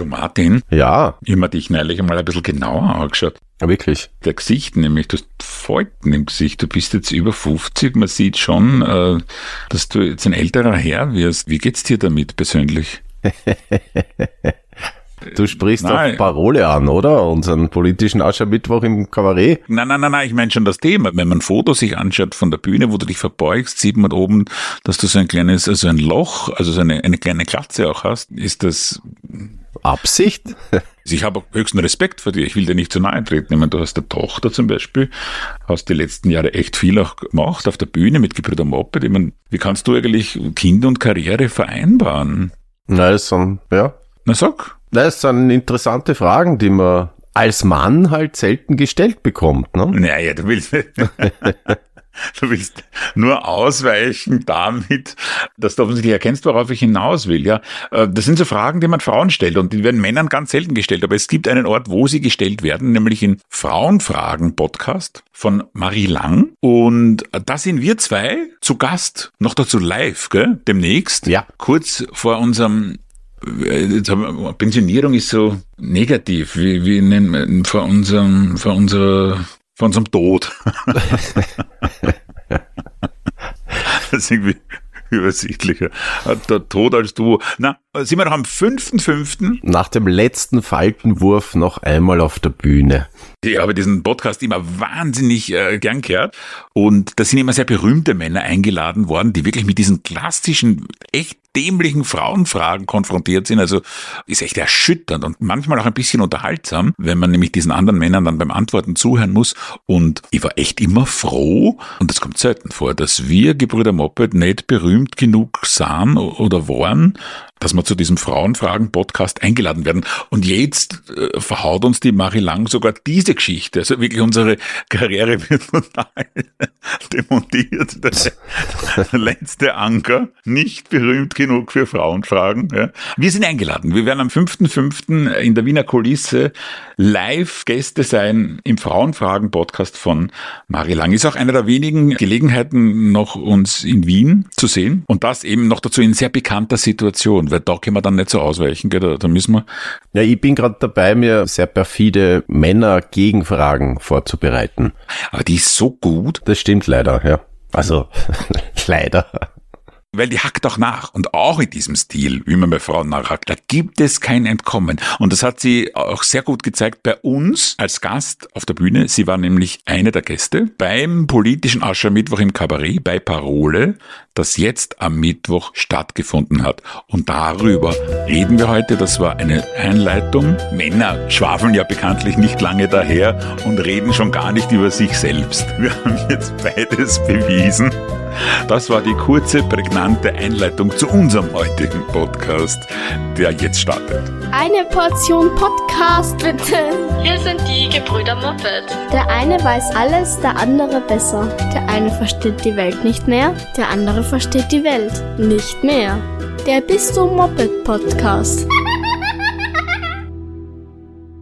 Du Martin, Ja, ich habe dich neulich einmal ein bisschen genauer angeschaut. wirklich. Der Gesicht nämlich, du hast Falten im Gesicht. Du bist jetzt über 50. Man sieht schon, äh, dass du jetzt ein älterer Herr wirst. Wie geht's dir damit persönlich? Du sprichst Nein. auf Parole an, oder? Unseren politischen Aschermittwoch im Kabarett. Nein, nein, nein, nein, ich meine schon das Thema. Wenn man ein Foto sich anschaut von der Bühne, wo du dich verbeugst, sieht man oben, dass du so ein kleines, also ein Loch, also so eine, eine kleine Glatze auch hast. Ist das, Absicht? ich habe höchsten Respekt vor dir. Ich will dir nicht zu nahe treten. Ich meine, du hast eine Tochter zum Beispiel, hast die letzten Jahre echt viel auch gemacht auf der Bühne mit Gebrüder Moped. Ich meine, wie kannst du eigentlich Kind und Karriere vereinbaren? Na, das sind, ja. Na sag. Das sind interessante Fragen, die man als Mann halt selten gestellt bekommt, ne? Naja, du willst, du willst nur ausweichen damit, dass du offensichtlich erkennst, worauf ich hinaus will. Ja, Äh, das sind so Fragen, die man Frauen stellt und die werden Männern ganz selten gestellt. Aber es gibt einen Ort, wo sie gestellt werden, nämlich in Frauenfragen Podcast von Marie Lang. Und da sind wir zwei zu Gast, noch dazu live, gell? demnächst. Ja. Kurz vor unserem äh, jetzt haben wir- Pensionierung ist so negativ, wie, wie nennen wir, vor unserem, vor unserer, vor unserem Tod. das ist irgendwie übersichtlicher. Der Tod als du. Na, sind wir noch am 5.5. Nach dem letzten Faltenwurf noch einmal auf der Bühne. Ich habe diesen Podcast immer wahnsinnig äh, gern gehört. Und da sind immer sehr berühmte Männer eingeladen worden, die wirklich mit diesen klassischen, echt dämlichen Frauenfragen konfrontiert sind. Also ist echt erschütternd und manchmal auch ein bisschen unterhaltsam, wenn man nämlich diesen anderen Männern dann beim Antworten zuhören muss. Und ich war echt immer froh, und das kommt selten vor, dass wir Gebrüder Moped nicht berühmt genug sahen oder waren, dass wir zu diesem Frauenfragen-Podcast eingeladen werden. Und jetzt äh, verhaut uns die Marie Lang sogar diese Geschichte. Also wirklich unsere Karriere wird total demontiert. Der, letzte Anker, nicht berühmt genug für Frauenfragen. Ja. Wir sind eingeladen. Wir werden am 5.5. in der Wiener Kulisse live Gäste sein im Frauenfragen-Podcast von Marie Lang. Ist auch eine der wenigen Gelegenheiten, noch uns in Wien zu sehen. Und das eben noch dazu in sehr bekannter Situation, weil da können wir dann nicht so ausweichen, gell? Da, da müssen wir. Ja, ich bin gerade dabei, mir sehr perfide Männer-Gegenfragen vorzubereiten. Aber die ist so gut, Das stimmt leider, ja. Also, leider. Weil die hackt auch nach. Und auch in diesem Stil, wie man bei Frauen nachhackt, da gibt es kein Entkommen. Und das hat sie auch sehr gut gezeigt bei uns als Gast auf der Bühne. Sie war nämlich eine der Gäste beim politischen Aschermittwoch im Kabarett bei Parole, das jetzt am Mittwoch stattgefunden hat. Und darüber reden wir heute. Das war eine Einleitung. Männer schwafeln ja bekanntlich nicht lange daher und reden schon gar nicht über sich selbst. Wir haben jetzt beides bewiesen. Das war die kurze, prägnante Einleitung zu unserem heutigen Podcast, der jetzt startet. Eine Portion Podcast bitte. Wir sind die Gebrüder Moped. Der eine weiß alles, der andere besser. Der eine versteht die Welt nicht mehr, der andere versteht die Welt nicht mehr. Der Bist du Moped Podcast.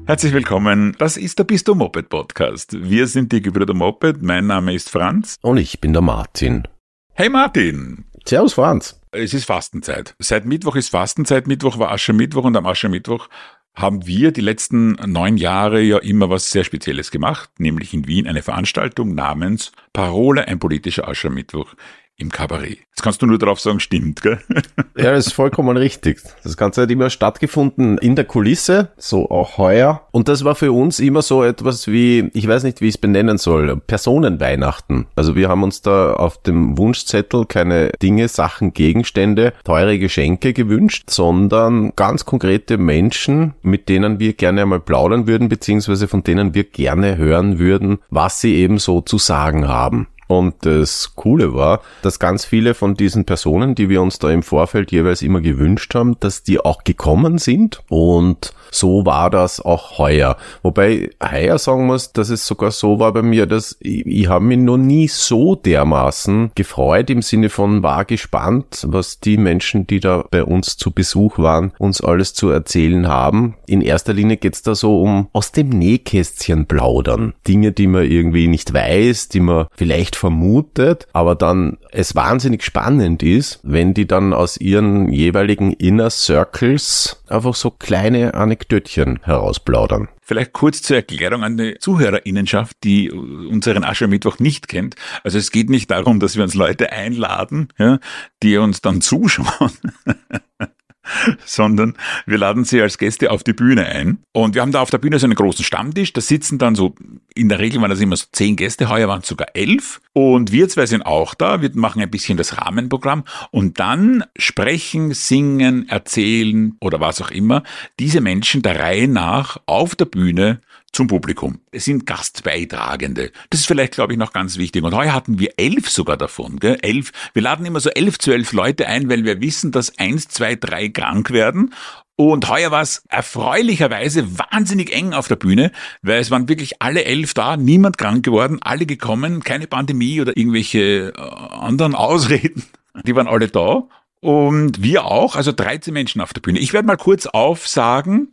Herzlich willkommen. Das ist der Bist du Moped Podcast. Wir sind die Gebrüder Moped. Mein Name ist Franz. Und ich bin der Martin. Hey Martin. Servus, Franz. Es ist Fastenzeit. Seit Mittwoch ist Fastenzeit. Mittwoch war Aschermittwoch und am Aschermittwoch haben wir die letzten neun Jahre ja immer was sehr Spezielles gemacht, nämlich in Wien eine Veranstaltung namens Parole, ein politischer Aschermittwoch im Kabarett. Jetzt kannst du nur darauf sagen, stimmt, gell? Ja, das ist vollkommen richtig. Das Ganze hat immer stattgefunden in der Kulisse, so auch heuer. Und das war für uns immer so etwas wie, ich weiß nicht, wie ich es benennen soll, Personenweihnachten. Also wir haben uns da auf dem Wunschzettel keine Dinge, Sachen, Gegenstände, teure Geschenke gewünscht, sondern ganz konkrete Menschen, mit denen wir gerne einmal plaudern würden, beziehungsweise von denen wir gerne hören würden, was sie eben so zu sagen haben. Und das Coole war, dass ganz viele von diesen Personen, die wir uns da im Vorfeld jeweils immer gewünscht haben, dass die auch gekommen sind. Und so war das auch heuer. Wobei heuer sagen muss, dass es sogar so war bei mir, dass ich, ich habe mich noch nie so dermaßen gefreut im Sinne von war gespannt, was die Menschen, die da bei uns zu Besuch waren, uns alles zu erzählen haben. In erster Linie geht's da so um aus dem Nähkästchen plaudern. Dinge, die man irgendwie nicht weiß, die man vielleicht vermutet, aber dann es wahnsinnig spannend ist, wenn die dann aus ihren jeweiligen Inner Circles einfach so kleine Anekdötchen herausplaudern. Vielleicht kurz zur Erklärung an die Zuhörerinnenschaft, die unseren Aschermittwoch nicht kennt. Also es geht nicht darum, dass wir uns Leute einladen, ja, die uns dann zuschauen, sondern wir laden sie als Gäste auf die Bühne ein. Und wir haben da auf der Bühne so einen großen Stammtisch. Da sitzen dann so, in der Regel waren das immer so zehn Gäste, heuer waren es sogar elf. Und wir zwei sind auch da. Wir machen ein bisschen das Rahmenprogramm. Und dann sprechen, singen, erzählen oder was auch immer diese Menschen der Reihe nach auf der Bühne zum Publikum. Es sind Gastbeitragende. Das ist vielleicht, glaube ich, noch ganz wichtig. Und heuer hatten wir elf sogar davon. Gell? Elf. Wir laden immer so elf, zwölf Leute ein, weil wir wissen, dass eins, zwei, drei krank werden. Und heuer war es erfreulicherweise wahnsinnig eng auf der Bühne, weil es waren wirklich alle elf da, niemand krank geworden, alle gekommen, keine Pandemie oder irgendwelche äh, anderen Ausreden. Die waren alle da. Und wir auch, also 13 Menschen auf der Bühne. Ich werde mal kurz aufsagen,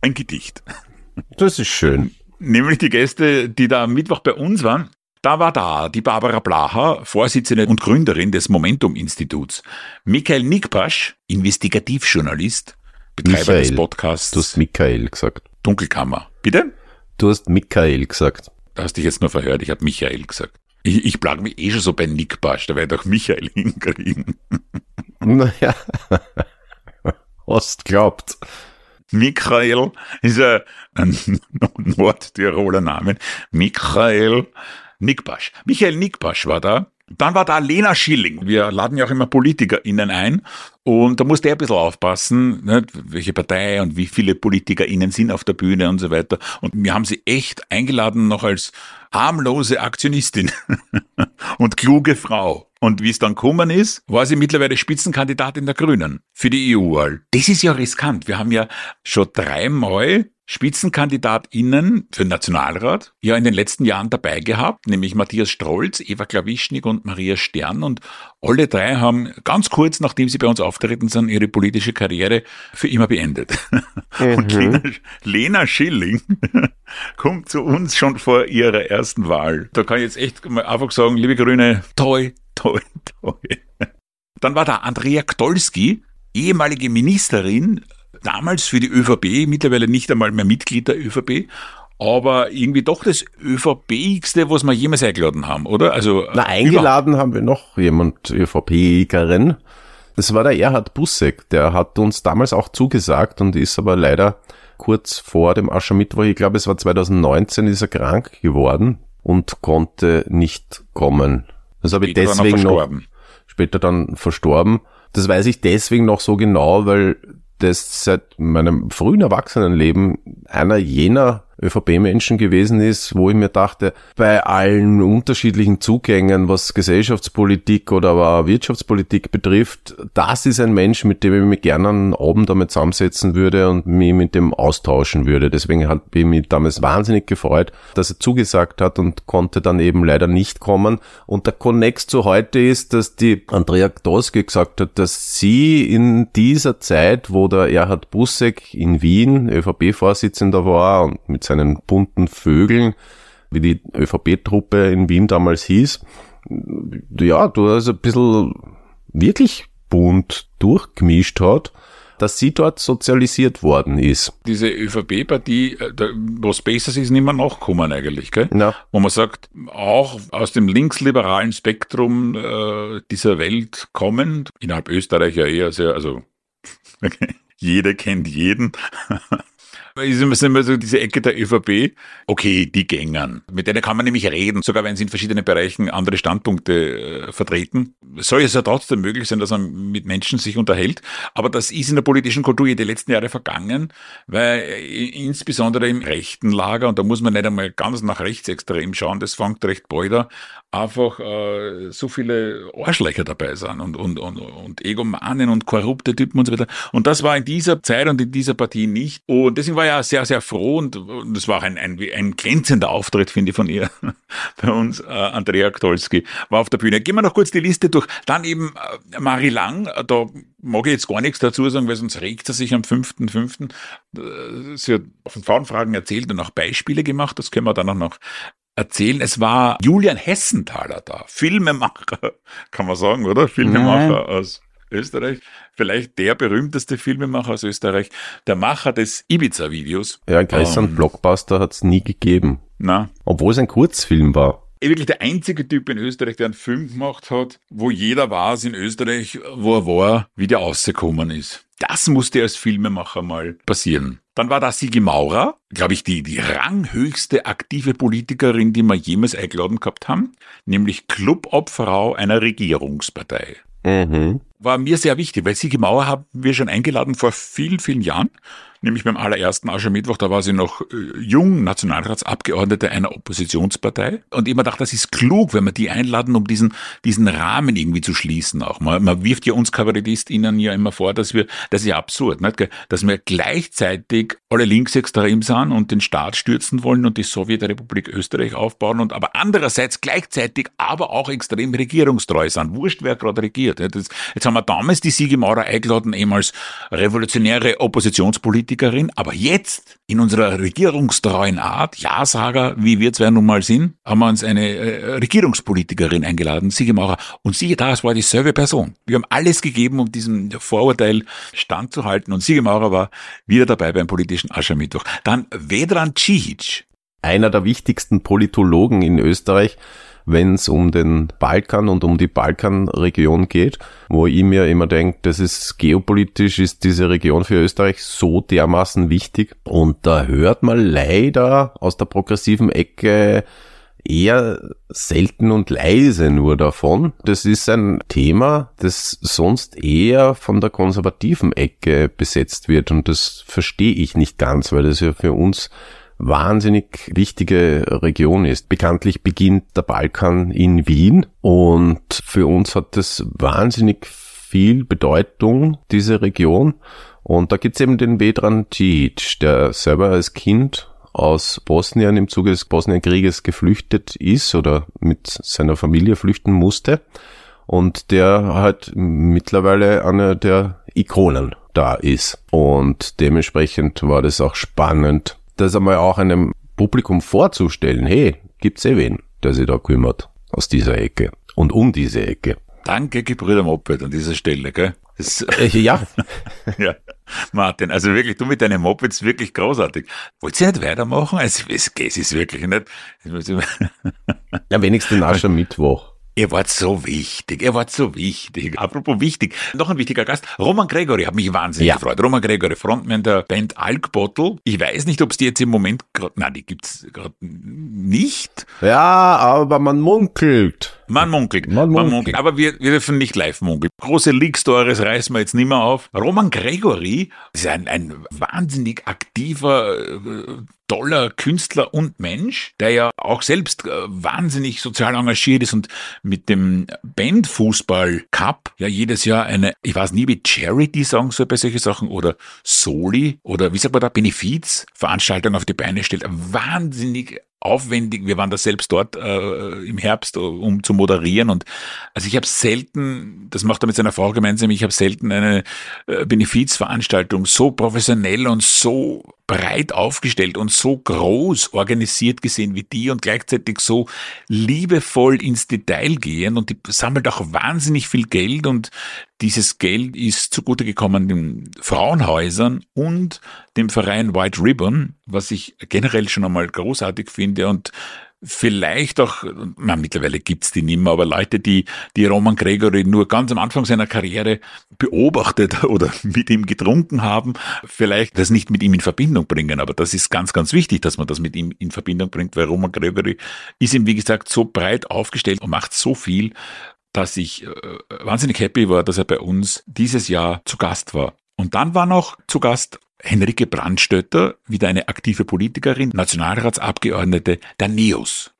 ein Gedicht. Das ist schön. Nämlich die Gäste, die da am Mittwoch bei uns waren. Da war da die Barbara Blacher, Vorsitzende und Gründerin des Momentum-Instituts. Michael Nickpasch, Investigativjournalist, Betreiber Michael. des Podcasts Du hast Michael gesagt. Dunkelkammer. Bitte? Du hast Michael gesagt. Da hast dich jetzt nur verhört, ich habe Michael gesagt. Ich, ich plag mich eh schon so bei Nickpasch, da werde ich doch Michael hinkriegen. Naja. Hast glaubt. Michael ist ein, Nordtiroler Name. Michael Nickbasch. Michael Nickbasch war da. Dann war da Lena Schilling. Wir laden ja auch immer PolitikerInnen ein. Und da musste er ein bisschen aufpassen, ne, welche Partei und wie viele PolitikerInnen sind auf der Bühne und so weiter. Und wir haben sie echt eingeladen noch als harmlose Aktionistin und kluge Frau. Und wie es dann gekommen ist, war sie mittlerweile Spitzenkandidatin der Grünen für die EU-Wahl. Das ist ja riskant. Wir haben ja schon dreimal SpitzenkandidatInnen für den Nationalrat ja in den letzten Jahren dabei gehabt, nämlich Matthias Strolz, Eva Klawischnik und Maria Stern. Und alle drei haben ganz kurz, nachdem sie bei uns auftreten sind, ihre politische Karriere für immer beendet. Und Lena, Lena Schilling kommt zu uns schon vor ihrer ersten Wahl. Da kann ich jetzt echt mal einfach sagen, liebe Grüne, toi, toi, toi. Dann war da Andrea Gdolski, ehemalige Ministerin, damals für die ÖVP, mittlerweile nicht einmal mehr Mitglied der ÖVP, aber irgendwie doch das ÖVP-igste, was wir jemals eingeladen haben, oder? Also Na, eingeladen haben wir noch jemand, ÖVP-Ikerin. Das war der Erhard Bussek, der hat uns damals auch zugesagt und ist aber leider kurz vor dem Aschermittwoch, ich glaube es war 2019, ist er krank geworden und konnte nicht kommen. Das habe ich deswegen noch, später dann verstorben. Das weiß ich deswegen noch so genau, weil das seit meinem frühen Erwachsenenleben einer jener ÖVP-Menschen gewesen ist, wo ich mir dachte, bei allen unterschiedlichen Zugängen, was Gesellschaftspolitik oder aber Wirtschaftspolitik betrifft, das ist ein Mensch, mit dem ich mich gerne einen Abend damit zusammensetzen würde und mich mit dem austauschen würde. Deswegen hat ich mich damals wahnsinnig gefreut, dass er zugesagt hat und konnte dann eben leider nicht kommen. Und der Connex zu heute ist, dass die Andrea Gdoski gesagt hat, dass sie in dieser Zeit, wo der Erhard Bussek in Wien ÖVP-Vorsitzender war und mit seinen bunten Vögeln, wie die ÖVP-Truppe in Wien damals hieß, ja, du hast ein bisschen wirklich bunt durchgemischt hat, dass sie dort sozialisiert worden ist. Diese ÖVP-Partie, äh, was Besseres ist nicht mehr nachgekommen eigentlich, gell? Ja. Wo man sagt, auch aus dem linksliberalen Spektrum äh, dieser Welt kommend, innerhalb Österreich ja eher sehr, also jeder kennt jeden. Ist immer, so diese Ecke der ÖVP. Okay, die Gängern. Mit denen kann man nämlich reden, sogar wenn sie in verschiedenen Bereichen andere Standpunkte äh, vertreten. Soll es ja trotzdem möglich sein, dass man mit Menschen sich unterhält. Aber das ist in der politischen Kultur ja die letzten Jahre vergangen, weil äh, insbesondere im rechten Lager, und da muss man nicht einmal ganz nach rechtsextrem schauen, das fängt recht bald an, einfach äh, so viele Arschlöcher dabei sind und, und, und, und Egomanen und korrupte Typen und so weiter. Und das war in dieser Zeit und in dieser Partie nicht. Und deswegen war ja sehr, sehr froh und, und das war auch ein, ein, ein glänzender Auftritt, finde ich, von ihr bei uns. Äh, Andrea Ktolski war auf der Bühne. Gehen wir noch kurz die Liste durch. Dann eben äh, Marie Lang, äh, da mag ich jetzt gar nichts dazu sagen, weil sonst regt sie sich am 5.5. Äh, Sie hat von Frauenfragen erzählt und auch Beispiele gemacht, das können wir dann auch noch erzählen. Es war Julian Hessenthaler da, Filmemacher, kann man sagen, oder? Filmemacher Nein. aus Österreich. Vielleicht der berühmteste Filmemacher aus Österreich, der Macher des Ibiza-Videos. Ja, einen größeren Ähm. Blockbuster hat's nie gegeben. Na, Obwohl es ein Kurzfilm war. eh wirklich der einzige Typ in Österreich, der einen Film gemacht hat, wo jeder weiß in Österreich, wo er war, wie der rausgekommen ist. Das musste als Filmemacher mal passieren. Dann war da Sigi Maurer, glaube ich, die, die ranghöchste aktive Politikerin, die wir jemals eingeladen gehabt haben, nämlich Clubobfrau einer Regierungspartei. Mhm. War mir sehr wichtig, weil Sigi Mauer haben wir schon eingeladen vor vielen, vielen Jahren, nämlich beim allerersten Aschermittwoch, da war sie noch äh, jung, Nationalratsabgeordnete einer Oppositionspartei. Und immer dachte, das ist klug, wenn wir die einladen, um diesen, diesen Rahmen irgendwie zu schließen auch. Man, man wirft ja uns KabarettistInnen ja immer vor, dass wir, das ist ja absurd, nicht? dass wir gleichzeitig alle linksextrem sind und den Staat stürzen wollen und die Sowjetrepublik Österreich aufbauen und aber andererseits gleichzeitig aber auch extrem regierungstreu sind. Wurscht, wer gerade regiert. Das, jetzt haben wir damals die Sigi Maurer eingeladen, eben als revolutionäre Oppositionspolitikerin, aber jetzt in unserer regierungstreuen Art, Ja-Sager, wie wir zwei nun mal sind, haben wir uns eine äh, Regierungspolitikerin eingeladen, Sigi Maurer. Und siehe da, es war dieselbe Person. Wir haben alles gegeben, um diesem Vorurteil standzuhalten. Und Sigi Maurer war wieder dabei beim politischen Aschermittwoch. Dann Vedran Cihic. Einer der wichtigsten Politologen in Österreich, wenn es um den Balkan und um die Balkanregion geht, wo ich mir immer denke, das ist geopolitisch, ist diese Region für Österreich so dermaßen wichtig. Und da hört man leider aus der progressiven Ecke eher selten und leise nur davon. Das ist ein Thema, das sonst eher von der konservativen Ecke besetzt wird und das verstehe ich nicht ganz, weil das ja für uns wahnsinnig wichtige Region ist. Bekanntlich beginnt der Balkan in Wien und für uns hat das wahnsinnig viel Bedeutung, diese Region. Und da gibt's eben den Vedran Cic, der selber als Kind aus Bosnien im Zuge des Bosnienkrieges geflüchtet ist oder mit seiner Familie flüchten musste und der halt mittlerweile einer der Ikonen da ist. Und dementsprechend war das auch spannend, das einmal auch einem Publikum vorzustellen. Hey, gibt's eh wen, der sich da kümmert aus dieser Ecke und um diese Ecke. Danke, Gebrüder Moped an dieser Stelle, gell? Das, Äh, ja, ja, Martin, also wirklich, du mit deinen Mopeds wirklich großartig. Wollt ihr nicht weitermachen? Es, es, es ist wirklich nicht. ja wenigstens Aschermittwoch. Ihr wart so wichtig, ihr wart so wichtig. Apropos wichtig, noch ein wichtiger Gast, Roman Gregory, hat mich wahnsinnig Ja. gefreut. Roman Gregory, Frontman der Band Alkbottle. Ich weiß nicht, ob es die jetzt im Moment nein, die gibt's gerade nicht. Ja, aber man munkelt. Man munkelt, Man munkelt. aber wir, wir dürfen nicht live munkeln. Große Leak-Stories reißen wir jetzt nicht mehr auf. Roman Gregory ist ein, ein wahnsinnig aktiver, äh, toller Künstler und Mensch, der ja auch selbst äh, wahnsinnig sozial engagiert ist und mit dem Bandfußball Cup ja jedes Jahr eine, ich weiß nie, wie Charity sagen soll bei solchen Sachen oder Soli oder wie sagt man da, Benefizveranstaltungen auf die Beine stellt. Wahnsinnig aufwendig. Wir waren da selbst dort äh, im Herbst, äh, um zu moderieren. Und also ich habe selten, das macht er mit seiner Frau gemeinsam, ich habe selten eine äh, Benefizveranstaltung so professionell und so breit aufgestellt und so groß organisiert gesehen wie die und gleichzeitig so liebevoll ins Detail gehen und die sammelt auch wahnsinnig viel Geld und dieses Geld ist zugute gekommen den Frauenhäusern und dem Verein White Ribbon, was ich generell schon einmal großartig finde und vielleicht auch, na, mittlerweile gibt's die nicht mehr, aber Leute, die, die Roman Gregory nur ganz am Anfang seiner Karriere beobachtet oder mit ihm getrunken haben, vielleicht das nicht mit ihm in Verbindung bringen. Aber das ist ganz, ganz wichtig, dass man das mit ihm in Verbindung bringt, weil Roman Gregory ist ihm, wie gesagt, so breit aufgestellt und macht so viel, dass ich äh, wahnsinnig happy war, dass er bei uns dieses Jahr zu Gast war. Und dann war noch zu Gast Henrike Brandstötter, wieder eine aktive Politikerin, Nationalratsabgeordnete der NEOS.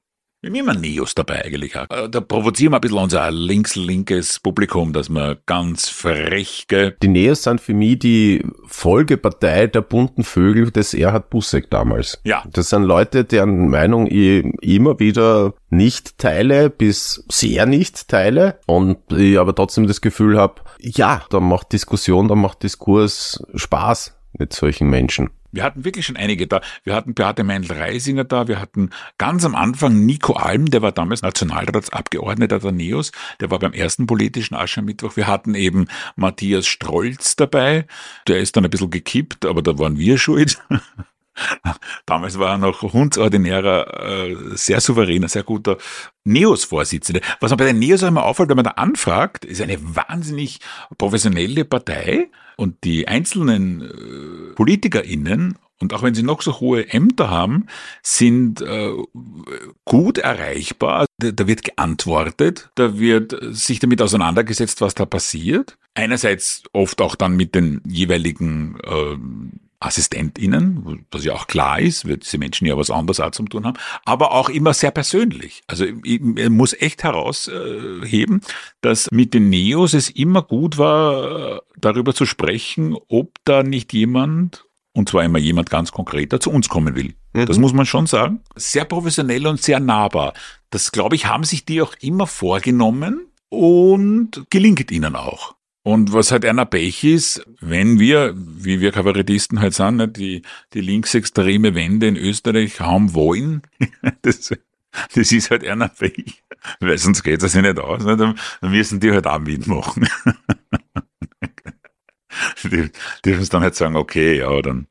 Wir haben immer NEOS dabei eigentlich. auch. Äh, Da provozieren wir ein bisschen unser links-linkes Publikum, dass wir ganz frech, gell? Die Neos sind für mich die Folgepartei der bunten Vögel des Erhard Busseck damals. Ja. Das sind Leute, deren Meinung ich immer wieder nicht teile, bis sehr nicht teile und ich aber trotzdem das Gefühl habe, ja, da macht Diskussion, da macht Diskurs Spaß mit solchen Menschen. Wir hatten wirklich schon einige da. Wir hatten Beate Meindl-Reisinger da. Wir hatten ganz am Anfang Nico Alm, der war damals Nationalratsabgeordneter der NEOS. Der war beim ersten politischen Aschermittwoch. Wir hatten eben Matthias Strolz dabei. Der ist dann ein bisschen gekippt, aber da waren wir schuld. Damals war er noch hundsordinärer, äh, sehr souveräner, sehr guter NEOS-Vorsitzender. Was man bei den NEOS einmal auffällt, wenn man da anfragt, ist eine wahnsinnig professionelle Partei und die einzelnen äh, PolitikerInnen und auch wenn sie noch so hohe Ämter haben, sind äh, gut erreichbar. Da, da, wird geantwortet, da wird sich damit auseinandergesetzt, was da passiert. Einerseits oft auch dann mit den jeweiligen äh, AssistentInnen, was ja auch klar ist, weil diese Menschen ja was anderes auch zum tun haben, aber auch immer sehr persönlich. Also ich, ich muss echt herausheben, dass mit den Neos es immer gut war, darüber zu sprechen, ob da nicht jemand, und zwar immer jemand ganz konkreter, zu uns kommen will. Mhm. Das muss man schon sagen. Sehr professionell und sehr nahbar. Das, glaube ich, haben sich die auch immer vorgenommen und gelingt ihnen auch. Und was halt einer Pech ist, wenn wir, wie wir Kabarettisten halt sind, die, die linksextreme Wende in Österreich haben wollen, das, das ist halt einer Pech, weil sonst geht das ja nicht aus, ne? dann, dann müssen die halt auch mitmachen. die dürfen es dann halt sagen, okay, ja, dann,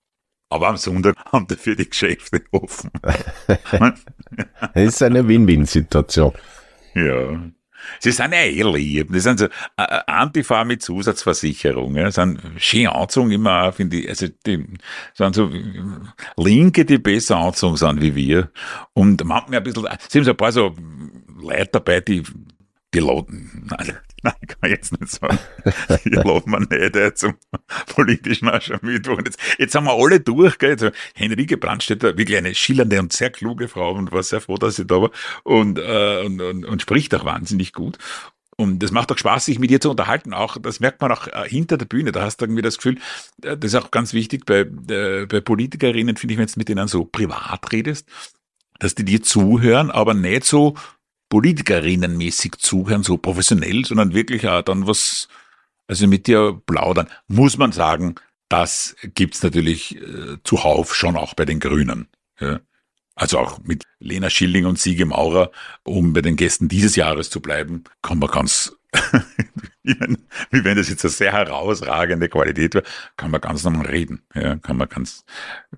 aber am Sonntag haben dafür die Geschäfte offen. das ist eine Win-Win-Situation. Ja. Sie sind ja eh lieb. Das sind so äh, äh Antifa mit Zusatzversicherung. Das sind schön angezogen immer, finde ich. Also die sind so Linke, die besser angezogen sind wie wir. Und manchmal ein bisschen, es sind so ein paar so Leute dabei, die die laden, nein, nein, kann jetzt nicht sagen. Die nicht äh, zum politischen Aschermittwoch. Jetzt, jetzt haben wir alle durch, gell. Also Henrike Brandstätter, wirklich eine schillernde und sehr kluge Frau und war sehr froh, dass sie da war und, äh, und, und, und spricht auch wahnsinnig gut. Und das macht auch Spaß, sich mit ihr zu unterhalten. Auch, das merkt man auch äh, hinter der Bühne. Da hast du irgendwie das Gefühl, äh, das ist auch ganz wichtig bei, äh, bei Politikerinnen, finde ich, wenn du mit denen so privat redest, dass die dir zuhören, aber nicht so Politikerinnenmäßig zuhören, so professionell, sondern wirklich auch dann was, also mit dir plaudern, muss man sagen, das gibt's natürlich äh, zuhauf schon auch bei den Grünen. Ja. Also auch mit Lena Schilling und Siege Maurer, um bei den Gästen dieses Jahres zu bleiben, kann man ganz wie wenn das jetzt eine sehr herausragende Qualität wäre, kann man ganz normal reden. Ja, kann man ganz,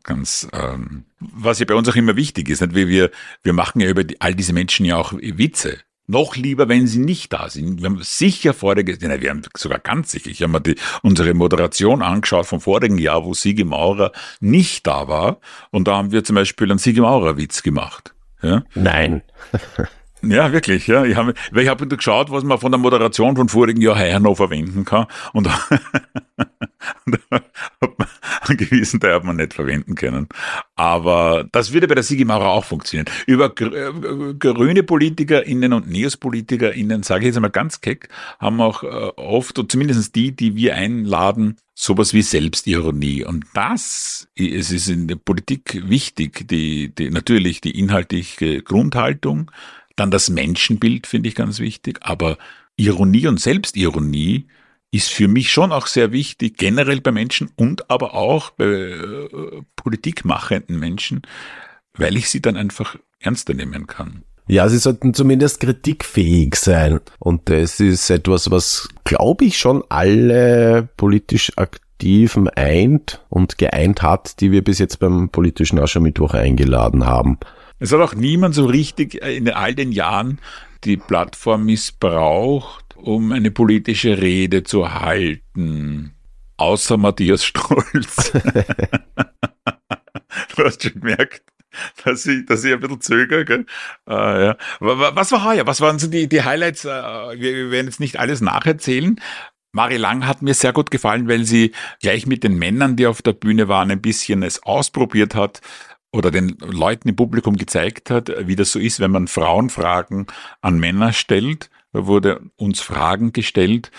ganz, ähm, was ja bei uns auch immer wichtig ist, nicht? wir, wir machen ja über die, all diese Menschen ja auch Witze. Noch lieber, wenn sie nicht da sind. Wir haben sicher vorige, nein, wir haben sogar ganz sicher, ich habe mir die, unsere Moderation angeschaut vom vorigen Jahr, wo Siege Maurer nicht da war. Und da haben wir zum Beispiel einen Siege Maurer Witz gemacht. Ja? Nein. Ja, wirklich, ja. Ich habe ich hab geschaut, was man von der Moderation von vorigen Jahr her noch verwenden kann. Und, und hat man einen gewissen Teil hat man nicht verwenden können. Aber das würde bei der Sigi Maurer auch funktionieren. Über äh, grüne PolitikerInnen und NeospolitikerInnen, sage ich jetzt einmal ganz keck, haben auch äh, oft, und zumindest die, die wir einladen, sowas wie Selbstironie. Und das, es ist in der Politik wichtig, die, die, natürlich die inhaltliche Grundhaltung, dann das Menschenbild finde ich ganz wichtig, aber Ironie und Selbstironie ist für mich schon auch sehr wichtig, generell bei Menschen und aber auch bei äh, politikmachenden Menschen, weil ich sie dann einfach ernster nehmen kann. Ja, sie sollten zumindest kritikfähig sein. Und das ist etwas, was, glaube ich, schon alle politisch Aktiven eint und geeint hat, die wir bis jetzt beim politischen Aschermittwoch eingeladen haben. Es hat auch niemand so richtig äh, in all den Jahren die Plattform missbraucht, um eine politische Rede zu halten. Außer Matthias Strolz. du hast schon gemerkt, dass ich, dass ich ein bisschen zögere. Gell? Äh, ja. Was war heuer? Was waren so die, die Highlights? Äh, wir, wir werden jetzt nicht alles nacherzählen. Marie Lang hat mir sehr gut gefallen, weil sie gleich mit den Männern, die auf der Bühne waren, ein bisschen es ausprobiert hat, oder den Leuten im Publikum gezeigt hat, wie das so ist, wenn man Frauenfragen an Männer stellt. Da wurde uns Fragen gestellt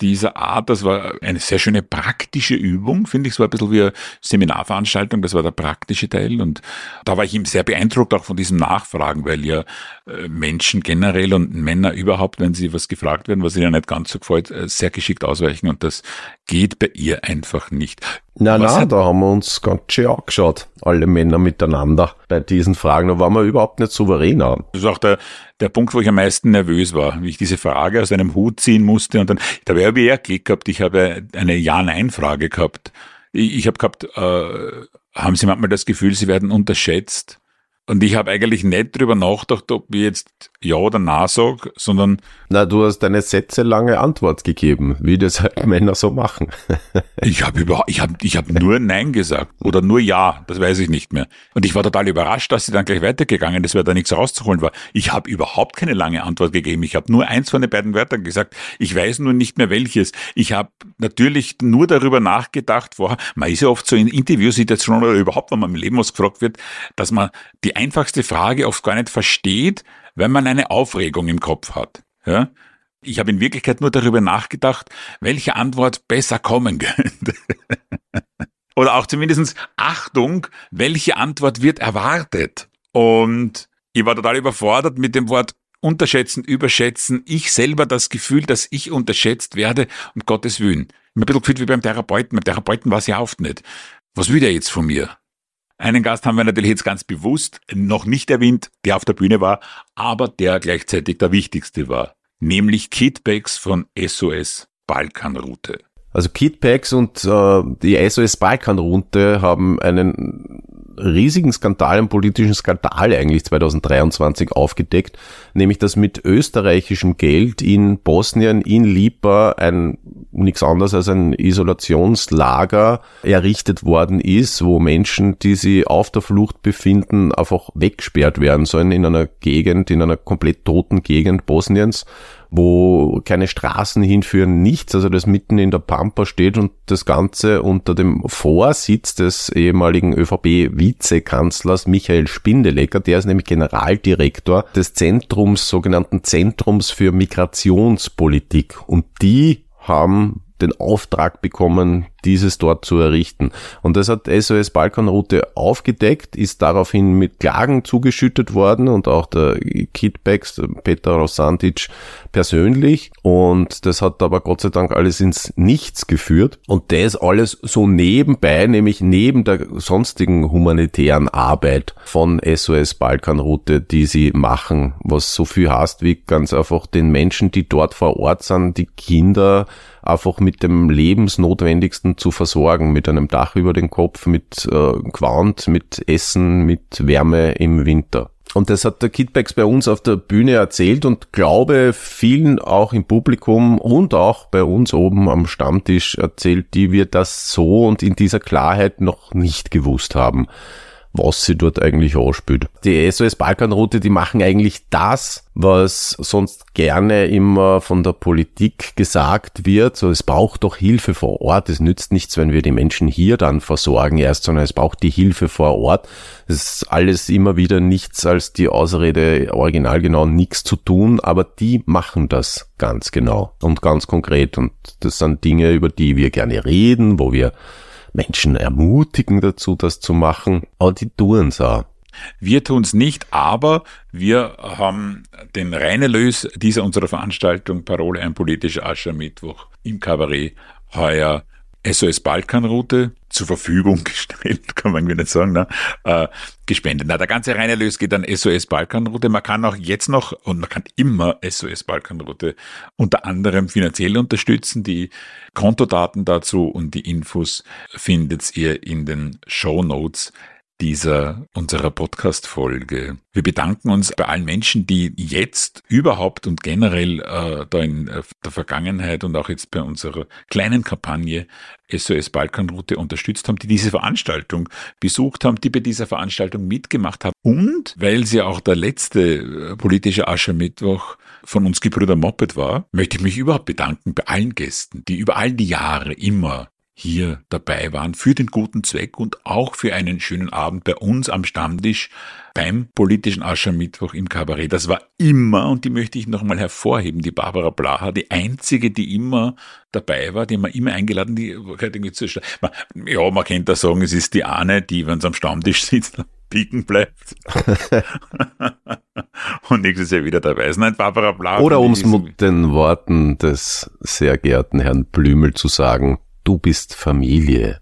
dieser Art. Das war eine sehr schöne praktische Übung, finde ich. Es war ein bisschen wie eine Seminarveranstaltung, das war der praktische Teil. Und da war ich ihm sehr beeindruckt auch von diesem Nachfragen, weil ja äh, Menschen generell und Männer überhaupt, wenn sie was gefragt werden, was ihnen nicht ganz so gefällt, äh, sehr geschickt ausweichen. Und das geht bei ihr einfach nicht. Na, na, da haben wir uns ganz schön angeschaut, alle Männer miteinander bei diesen Fragen. Da waren wir überhaupt nicht souveräner. Das ist auch der, der Punkt, wo ich am meisten nervös war, wie ich diese Frage aus einem Hut ziehen musste und dann, da habe ich eher Klick gehabt, ich habe eine Ja-Nein-Frage gehabt. Ich, ich habe gehabt, äh, haben Sie manchmal das Gefühl, Sie werden unterschätzt? Und ich habe eigentlich nicht drüber nachgedacht, ob ich jetzt Ja oder Na sage, sondern. Na, du hast eine sätzelange Antwort gegeben, wie das halt Männer so machen. ich habe überhaupt, ich habe ich hab nur Nein gesagt oder nur Ja, das weiß ich nicht mehr. Und ich war total überrascht, dass sie dann gleich weitergegangen ist, weil da nichts rauszuholen war. Ich habe überhaupt keine lange Antwort gegeben. Ich habe nur eins von den beiden Wörtern gesagt. Ich weiß nur nicht mehr welches. Ich habe natürlich nur darüber nachgedacht, vorher, man ist ja oft so in Interviewsituationen oder überhaupt, wenn man im Leben was gefragt wird, dass man die einfachste Frage oft gar nicht versteht, wenn man eine Aufregung im Kopf hat. Ja? Ich habe in Wirklichkeit nur darüber nachgedacht, welche Antwort besser kommen könnte. Oder auch zumindestens Achtung, welche Antwort wird erwartet? Und ich war total überfordert mit dem Wort unterschätzen, überschätzen. Ich selber das Gefühl, dass ich unterschätzt werde, um Gottes Willen. Ich habe ein bisschen gefühlt wie beim Therapeuten. Beim Therapeuten war es ja oft nicht. Was will der jetzt von mir? Einen Gast haben wir natürlich jetzt ganz bewusst noch nicht erwähnt, der auf der Bühne war, aber der gleichzeitig der wichtigste war, nämlich Kid von SOS Balkanroute. Also Kidpacks und äh, die SOS Balkanroute haben einen riesigen Skandal, einen politischen Skandal eigentlich 2023 aufgedeckt, nämlich dass mit österreichischem Geld in Bosnien, in Lipa ein nichts anderes als ein Isolationslager errichtet worden ist, wo Menschen, die sich auf der Flucht befinden, einfach weggesperrt werden sollen in einer Gegend, in einer komplett toten Gegend Bosniens wo keine Straßen hinführen, nichts, also das mitten in der Pampa steht und das Ganze unter dem Vorsitz des ehemaligen ÖVP-Vizekanzlers Michael Spindelecker, der ist nämlich Generaldirektor des Zentrums, sogenannten Zentrums für Migrationspolitik. Und die haben den Auftrag bekommen, dieses dort zu errichten. Und das hat SOS Balkanroute aufgedeckt, ist daraufhin mit Klagen zugeschüttet worden und auch der Kidbacks, Peter Rosantic persönlich. Und das hat aber Gott sei Dank alles ins Nichts geführt. Und das alles so nebenbei, nämlich neben der sonstigen humanitären Arbeit von SOS Balkanroute, die sie machen, was so viel heißt wie ganz einfach den Menschen, die dort vor Ort sind, die Kinder, einfach mit dem Lebensnotwendigsten zu versorgen, mit einem Dach über den Kopf, mit äh, Quant, mit Essen, mit Wärme im Winter. Und das hat der Kidbacks bei uns auf der Bühne erzählt und glaube vielen auch im Publikum und auch bei uns oben am Stammtisch erzählt, die wir das so und in dieser Klarheit noch nicht gewusst haben was sie dort eigentlich anspielt. Die SOS Balkanroute, die machen eigentlich das, was sonst gerne immer von der Politik gesagt wird. So, es braucht doch Hilfe vor Ort. Es nützt nichts, wenn wir die Menschen hier dann versorgen erst, sondern es braucht die Hilfe vor Ort. Es ist alles immer wieder nichts als die Ausrede, original genau nichts zu tun, aber die machen das ganz genau und ganz konkret. Und das sind Dinge, über die wir gerne reden, wo wir Menschen ermutigen dazu, das zu machen, aber die tun es auch. Wir tun es nicht, aber wir haben den Reinelös dieser unserer Veranstaltung Parole ein politischer Aschermittwoch im Kabarett heuer SOS Balkanroute zur Verfügung gestellt, kann man irgendwie nicht sagen, ne? äh, gespendet. Na, der ganze Reinerlös geht an SOS Balkanroute. Man kann auch jetzt noch und man kann immer SOS Balkanroute unter anderem finanziell unterstützen. Die Kontodaten dazu und die Infos findet ihr in den Show Notes dieser unserer Podcast-Folge. Wir bedanken uns bei allen Menschen, die jetzt überhaupt und generell äh, da in äh, der Vergangenheit und auch jetzt bei unserer kleinen Kampagne SOS Balkanroute unterstützt haben, die diese Veranstaltung besucht haben, die bei dieser Veranstaltung mitgemacht haben und weil sie auch der letzte äh, politische Aschermittwoch von uns Gebrüder Moped war, möchte ich mich überhaupt bedanken bei allen Gästen, die über all die Jahre immer hier dabei waren für den guten Zweck und auch für einen schönen Abend bei uns am Stammtisch beim politischen Aschermittwoch im Kabarett. Das war immer, und die möchte ich nochmal hervorheben, die Barbara Blaha, die einzige, die immer dabei war, die man immer eingeladen, die Ja, man könnte sagen, es ist die eine, die, wenn sie am Stammtisch sitzt, pieken bleibt. und nächstes Jahr wieder dabei ist. Nein, Barbara Blaha. Oder um es mit den Worten des sehr geehrten Herrn Blümel zu sagen, du bist Familie.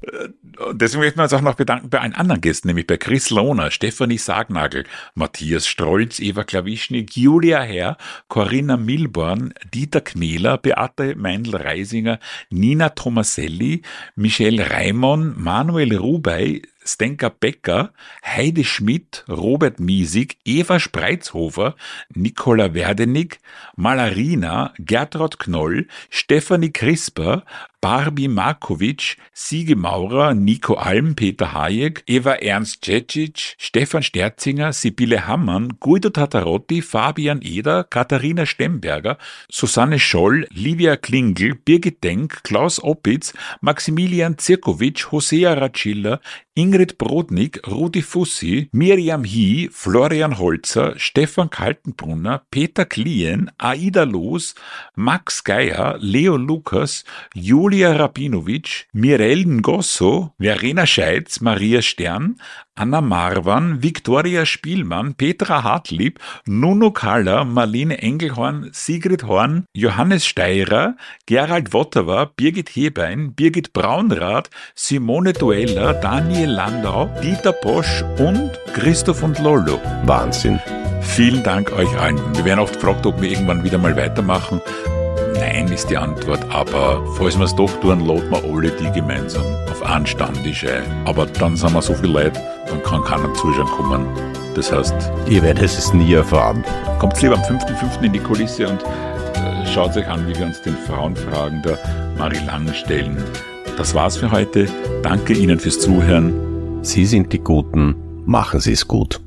Äh, deswegen möchten wir uns auch noch bedanken bei allen anderen Gästen, nämlich bei Chris Lohner, Stefanie Sagnagel, Matthias Strolz, Eva Klawischnik, Julia Herr, Corinna Milborn, Dieter Kneler, Beate Meindl-Reisinger, Nina Tomaselli, Michelle Raimon, Manuel Rubey, Stenka Becker, Heide Schmidt, Robert Miesig, Eva Spreizhofer, Nicola Werdenig, Malarina, Gertrud Knoll, Stefanie Crisper, Barbie Markovic, Siege Maurer, Nico Alm, Peter Hayek, Eva Ernst Cecic, Stefan Sterzinger, Sibylle Hammann, Guido Tatarotti, Fabian Eder, Katharina Stemberger, Susanne Scholl, Livia Klingel, Birgit Denk, Klaus Oppitz, Maximilian Zirkovic, Hosea Racilla, Ingrid Brodnik, Rudi Fussi, Miriam Hie, Florian Holzer, Stefan Kaltenbrunner, Peter Klien, Aida Loos, Max Geier, Leo Lukas, Julia Rabinovic, Mirel Ngosso, Verena Scheitz, Maria Stern, Anna Marwan, Viktoria Spielmann, Petra Hartlieb, Nuno Kaller, Marlene Engelhorn, Sigrid Horn, Johannes Steirer, Gerald Wotterer, Birgit Hebein, Birgit Braunrath, Simone Dueller, Daniel Landau, Dieter Bosch und Christoph und Lollo. Wahnsinn. Vielen Dank euch allen. Wir werden oft gefragt, ob wir irgendwann wieder mal weitermachen. Nein ist die Antwort, aber falls wir es doch tun, laden wir alle die gemeinsam auf Anstandisch ein. Aber dann sind wir so viele Leute, dann kann keiner zuschauen kommen. Das heißt... Ihr werdet es nie erfahren. Kommt lieber am 5.5. in die Kulisse und äh, schaut euch an, wie wir uns den Frauenfragen der Marie Lang stellen. Das war's für heute. Danke Ihnen fürs Zuhören. Sie sind die Guten. Machen Sie es gut.